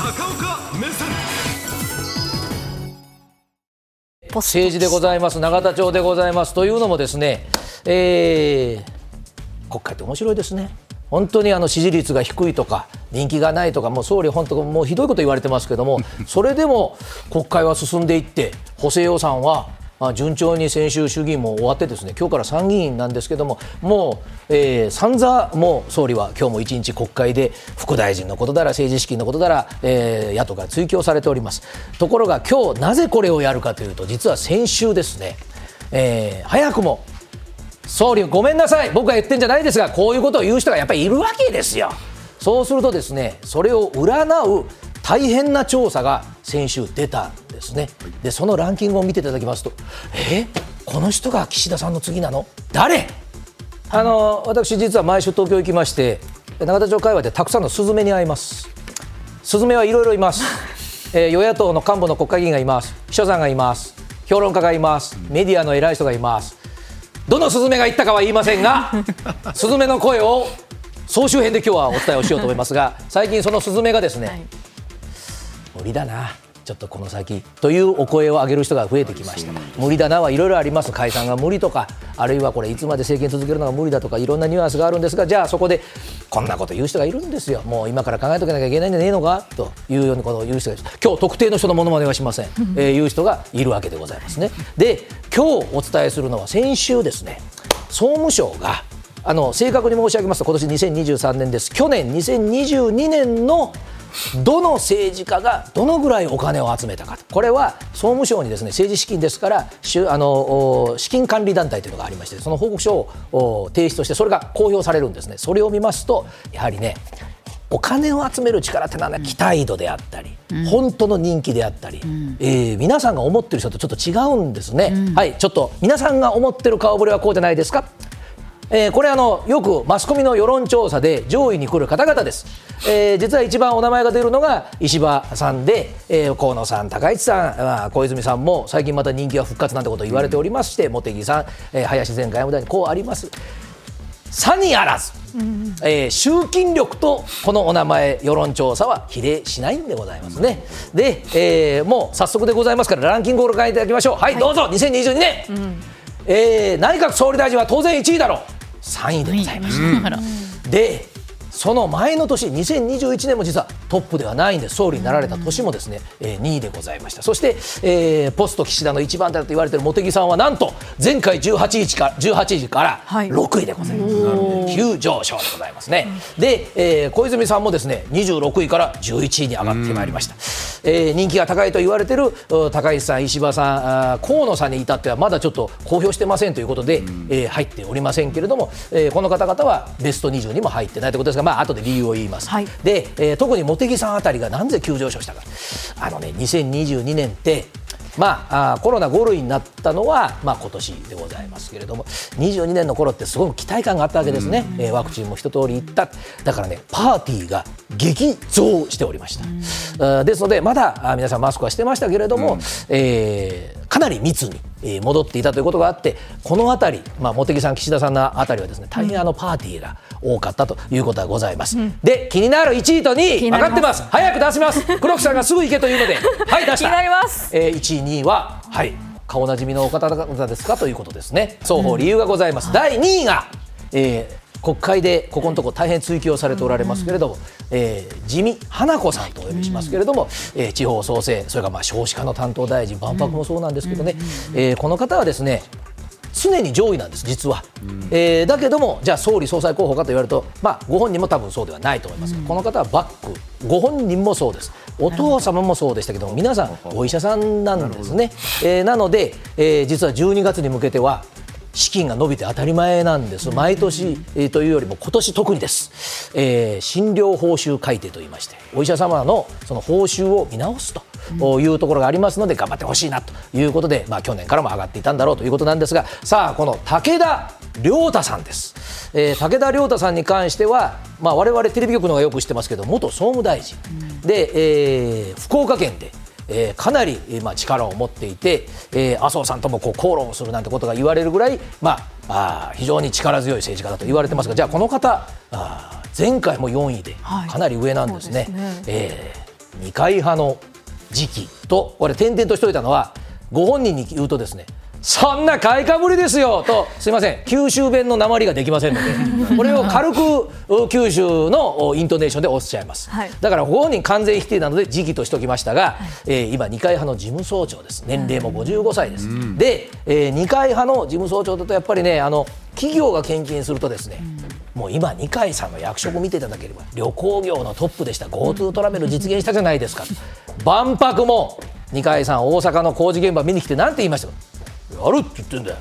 高岡目線。政治でございます永田町でございます。というのもですね、えー国会って面白いですね。本当にあの支持率が低いとか人気がないとかもう総理本当もうひどいこと言われてますけどもそれでも国会は進んでいって補正予算はまあ順調に先週衆議院も終わってですね今日から参議院なんですけどももう、えー、散々もう総理は今日も一日国会で副大臣のことだら政治資金のことだら、えー、野党から追及されております。ところが今日なぜこれをやるかというと実は先週ですね、えー、早くも総理ごめんなさい僕が言ってんじゃないですがこういうことを言う人がやっぱりいるわけですよ。そうするとですねそれを占う大変な調査が先週出た。ですね。でそのランキングを見ていただきますとえこの人が岸田さんの次なの？誰？あの私実は毎週東京行きまして永田町会話でたくさんのスズメに会います。スズメはいろいろいます。えー、与野党の幹部の国会議員がいます。秘書さんがいます。評論家がいます。メディアの偉い人がいます。どのスズメが言ったかは言いませんが スズメの声を総集編で今日はお伝えをしようと思いますが最近そのスズメがですね、はい、無理だなちょっとこの先というお声を上げる人が増えてきました。無理だなはいろいろあります解散が無理とかあるいはこれいつまで政権続けるのが無理だとかいろんなニュアンスがあるんですがじゃあそこでこんなこと言う人がいるんですよ。もう今から考えとかなきゃいけないんじゃねえのかというようなことを言う人が今日特定の人のものまねはしません、えー、いう人がいるわけでございますね。で今日お伝えするのは先週ですね。総務省があの正確に申し上げますと今年2023年です。去年2022年のどの政治家がどのぐらいお金を集めたかこれは総務省にですね政治資金ですからあの資金管理団体というのがありましてその報告書を提出してそれが公表されるんですね。それを見ますとやはりねお金を集める力ってのは、ね、期待度であったり、うん、本当の人気であったり、うん、えー、皆さんが思ってる人とちょっと違うんですね、うん、はいちょっと皆さんが思ってる顔ぶれはこうじゃないですかえー、これあのよくマスコミの世論調査で上位に来る方々です、えー、実は一番お名前が出るのが石破さんで、えー、河野さん高市さん、まあ、小泉さんも最近また人気が復活なんてことを言われておりまして、茂木さん、えー、林前外務大臣こうあります。さにあらず、えー、集金力とこのお名前世論調査は比例しないんでございますね、で、えー、もう早速でございますからランキングをご覧いただきましょう。はい、はい、どうぞ2022年、うん、えー、内閣総理大臣は当然1位だろう3位でございます。うん、でその前の年2021年も実はトップではないんです総理になられた年もですね、うん、えー、2位でございました。そして、えー、ポスト岸田の一番手だと言われている茂木さんはなんと前回18位から18位から6位でございます、はい、急上昇でございますね、うん、で、えー、小泉さんもですね26位から11位に上がってまいりました、えー、人気が高いと言われている高市さん、石破さん、河野さんに至ってはまだちょっと公表してませんということで、うん、えー、入っておりませんけれども、えー、この方々はベスト20にも入ってないということですが、まあ後で理由を言います。はい、で、えー、特に茂木さんあたりがなぜ急上昇したか、あのね、2022年ってまあ、あコロナ5類になったのは、まあ、今年でございますけれども22年の頃ってすごく期待感があったわけですね、えー、ワクチンも一通りいった。だからねパーティーが激増しておりました、ですのでまだ皆さんマスクはしてましたけれども、うん、えー、かなり密にえ戻っていたということがあってこの辺り、まあ、茂木さん岸田さんの辺りはですね大変あのパーティーが多かったということがございます、うん、で気になる1位と2位分かってます。早く出します。黒木さんがすぐ行けというので。はい出した。気になります、えー、1位2位ははい顔なじみのお方々ですかということですね。双方理由がございます、うん、第2位が、えー国会でここのところ大変追及されておられますけれども、えー、自民花子さんとお呼びしますけれども、えー、地方創生それからまあ少子化の担当大臣万博もそうなんですけどね、えー、この方はですね常に上位なんです、実は、えー、だけども、じゃあ総理総裁候補かと言われると、まあ、ご本人も多分そうではないと思います、この方はバック、ご本人もそうです、お父様もそうでしたけども、皆さん、お医者さんなんですね、えー、なので、えー、実は12月に向けては、資金が伸びて当たり前なんです、毎年、えー、というよりも今年特にです、えー、診療報酬改定といいまして、お医者様のその報酬を見直すというところがありますので、頑張ってほしいなということで、まあ、去年からも上がっていたんだろうということなんですが、さあ、この武田良太さんです、えー、武田良太さんに関しては、まあ、我々テレビ局のがよく知ってますけど、元総務大臣。で、えー、福岡県で。えー、かなり、まあ、力を持っていて、えー、麻生さんともこう口論をするなんてことが言われるぐらい、まあ、あ非常に力強い政治家だと言われてますがじゃあこの方あ前回も4位でかなり上なんですね。はい、ねえー二階派の時期とこれ点々としといたのはご本人に言うとですねそんな買いかぶりですよとすいません。九州弁の鉛ができませんので これを軽く九州のイントネーションでおっしゃいます、はい、だからご本人完全否定なので時期としておきましたが、はい、えー、今二階派の事務総長です。年齢も55歳です、うん、で、えー、二階派の事務総長だとやっぱりねあの企業が献金するとですね、うん、もう今二階さんの役職見ていただければ旅行業のトップでした。GoTo トラベル実現したじゃないですか。万博も二階さん大阪の工事現場見に来て何て言いましたかやるって言ってんだよ、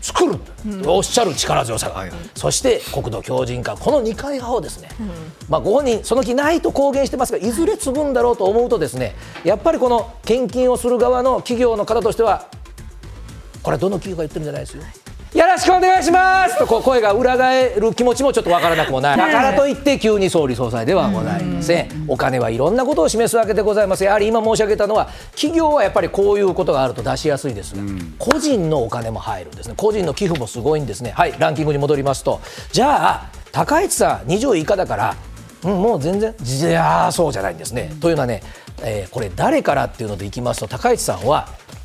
作る、うん、おっしゃる力強さが、はいはい、そして国土強靭化。この2回派をですね、うん、まあ、ご本人その気ないと公言してますがいずれ継ぐんだろうと思うとですねやっぱりこの献金をする側の企業の方としてはこれはどの企業が言ってるんじゃないですよ。よろしくお願いします。とこう声が裏返る気持ちもちょっとわからなくもない。だからといって急に総理総裁ではございません。お金はいろんなことを示すわけでございます。やはり今申し上げたのは企業はやっぱりこういうことがあると出しやすいです。が個人のお金も入るんですね。個人の寄付もすごいんですね。はいランキングに戻りますと。じゃあ高市さん20位以下だからうん、もう全然いやそうじゃないんですね。というのはね、えー、これ誰からっていうのでいきますと高市さんは圧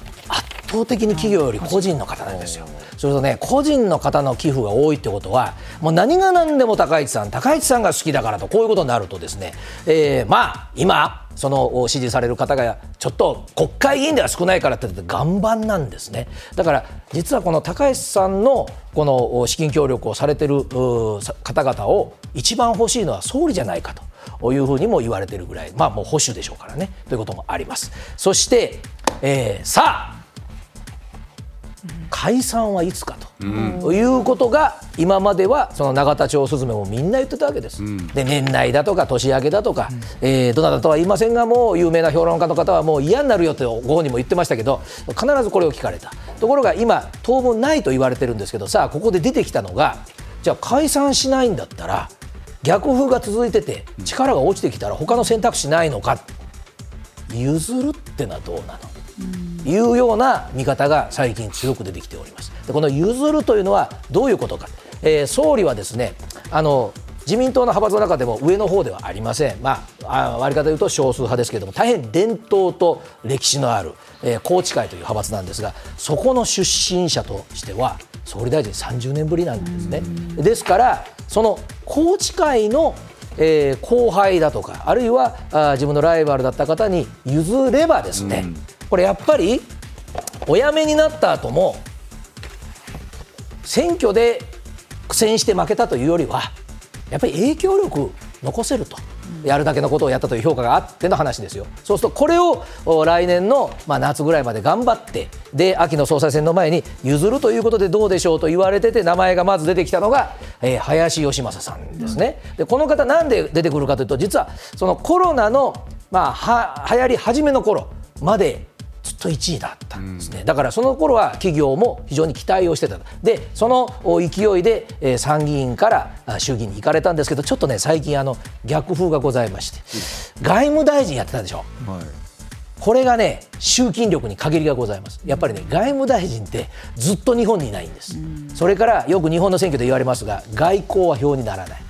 倒的に企業より個人の方なんですよ。それとね個人の方の寄付が多いってことはもう何が何でも高市さん高市さんが好きだからとこういうことになるとですね、えー、まあ今その支持される方がちょっと国会議員では少ないからって岩盤なんですね。だから実はこの高市さんのこの資金協力をされてる方々を一番欲しいのは総理じゃないかと。いうふうにも言われてるぐらい。まあもう保守でしょうからね。ということもあります。そして、えー、さあ解散はいつかと、うん、いうことが今まではその永田町スズメもみんな言ってたわけです、うん、で年内だとか年明けだとか、うん、えー、どなたとは言いませんがもう有名な評論家の方はもう嫌になるよってご本人も言ってましたけど必ずこれを聞かれた。ところが今当分ないと言われてるんですけどさあここで出てきたのがじゃあ解散しないんだったら逆風が続いてて力が落ちてきたら他の選択肢ないのか。譲るってのはどうなの？いうような見方が最近強く出てきております。でこの譲るというのはどういうことか、えー、総理はですねあの自民党の派閥の中でも上の方ではありません、まあ、割り方で言うと少数派ですけれども大変伝統と歴史のある、えー、宏池会という派閥なんですがそこの出身者としては総理大臣30年ぶりなんですね。ですからその宏池会のえー、後輩だとかあるいはあ自分のライバルだった方に譲ればですね、これやっぱりお辞めになった後も選挙で苦戦して負けたというよりはやっぱり影響力残せると。やるだけのことをやったという評価があっての話ですよ。そうするとこれを来年の、まあ、夏ぐらいまで頑張ってで秋の総裁選の前に譲るということでどうでしょうと言われてて名前がまず出てきたのが、え、林芳正さんですね。でこの方なんで出てくるかというと実はそのコロナの、まあ、は流行り始めの頃までと1位だったんですね、うん、だからその頃は企業も非常に期待をしてた。でその勢いで、えー、参議院から衆議院に行かれたんですけどちょっとね最近あの逆風がございまして、うん、外務大臣やってたでしょ、はい、これがね集金力に限りがございます。やっぱりね外務大臣ってずっと日本にいないんです、うん、それからよく日本の選挙で言われますが外交は票にならない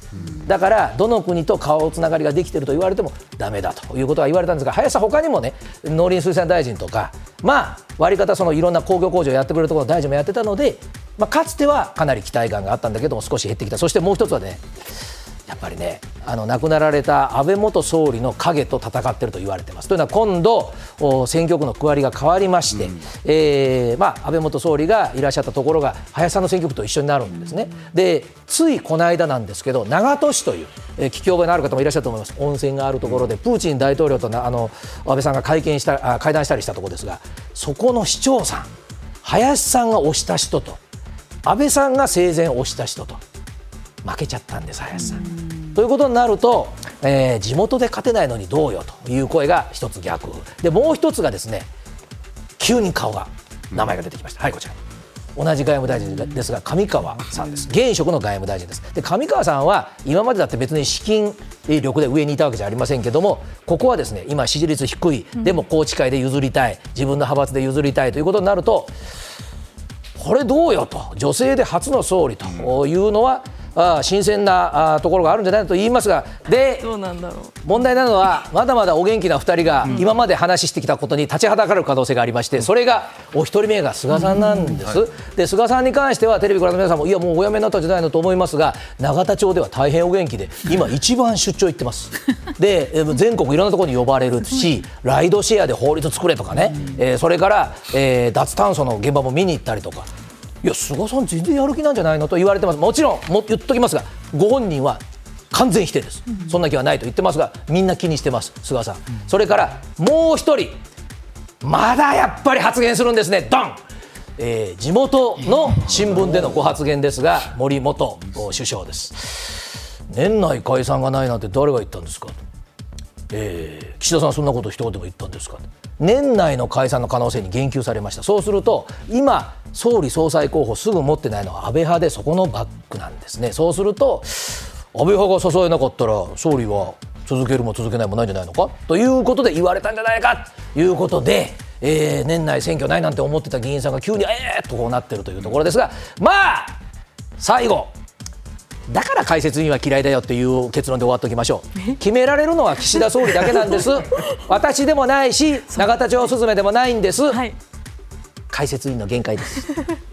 だからどの国と顔つながりができていると言われてもだめだということが言われたんですが林さん他にもね農林水産大臣とかまあ割り方そのいろんな工業工場をやってくれるところの大臣もやってたので、まあ、かつてはかなり期待感があったんだけども少し減ってきた。そしてもう一つはねやっぱりねあの亡くなられた安倍元総理の影と戦っていると言われてます。というのは今度選挙区の区割りが変わりまして、うん、えー、まあ、安倍元総理がいらっしゃったところが林さんの選挙区と一緒になるんですね。でついこの間なんですけど長門市という、えー、聞き覚えのある方もいらっしゃると思います温泉があるところで、プーチン大統領とあの安倍さんが会見したあ会談したりしたところですがそこの市長さん林さんが推した人と安倍さんが生前推した人と負けちゃったんです林さん。ということになると、えー、地元で勝てないのにどうよという声が一つ逆。でもう一つがですね急に顔が名前が出てきました、はい。こちら。同じ外務大臣ですが上川さんです。現職の外務大臣です。で上川さんは今までだって別に資金力で上にいたわけじゃありませんけどもここはですね今支持率低い。でも宏池会で譲りたい。自分の派閥で譲りたい。ということになるとこれどうよと。女性で初の総理というのはあ新鮮なあところがあるんじゃないかと言いますがで問題なのはまだまだお元気な2人が今まで話してきたことに立ちはだかる可能性がありましてそれがお一人目が菅さんなんです、で菅さんに関してはテレビご覧の皆さんもいやもうお辞めになった時代だと思いますが永田町では大変お元気で 今一番出張行ってます。で全国いろんなところに呼ばれるしライドシェアで法律作れとかね、えー、それから、えー、脱炭素の現場も見に行ったりとかいや菅さん全然やる気なんじゃないのと言われてます。もちろんも言っときますがご本人は完全否定です、うん、そんな気はないと言ってますがみんな気にしてます菅さん、うん、それからもう一人まだやっぱり発言するんですね。ドン。えー、地元の新聞でのご発言ですが森元首相です。年内解散がないなんて誰が言ったんですかえー、岸田さんそんなこと一言でも言ったんですか？年内の解散の可能性に言及されました。そうすると今総理総裁候補すぐ持ってないのは安倍派でそこのバックなんですね。そうすると安倍派が支えなかったら総理は続けるも続けないもないんじゃないのか？ということで言われたんじゃないか？ということで、えー、年内選挙ないなんて思ってた議員さんが急にええー、とこうなってるというところですがまあ最後だから解説員は嫌いだよっていう結論で終わっておきましょう。決められるのは岸田総理だけなんです。私でもないし永田町スズメでもないんです、はい、解説員の限界です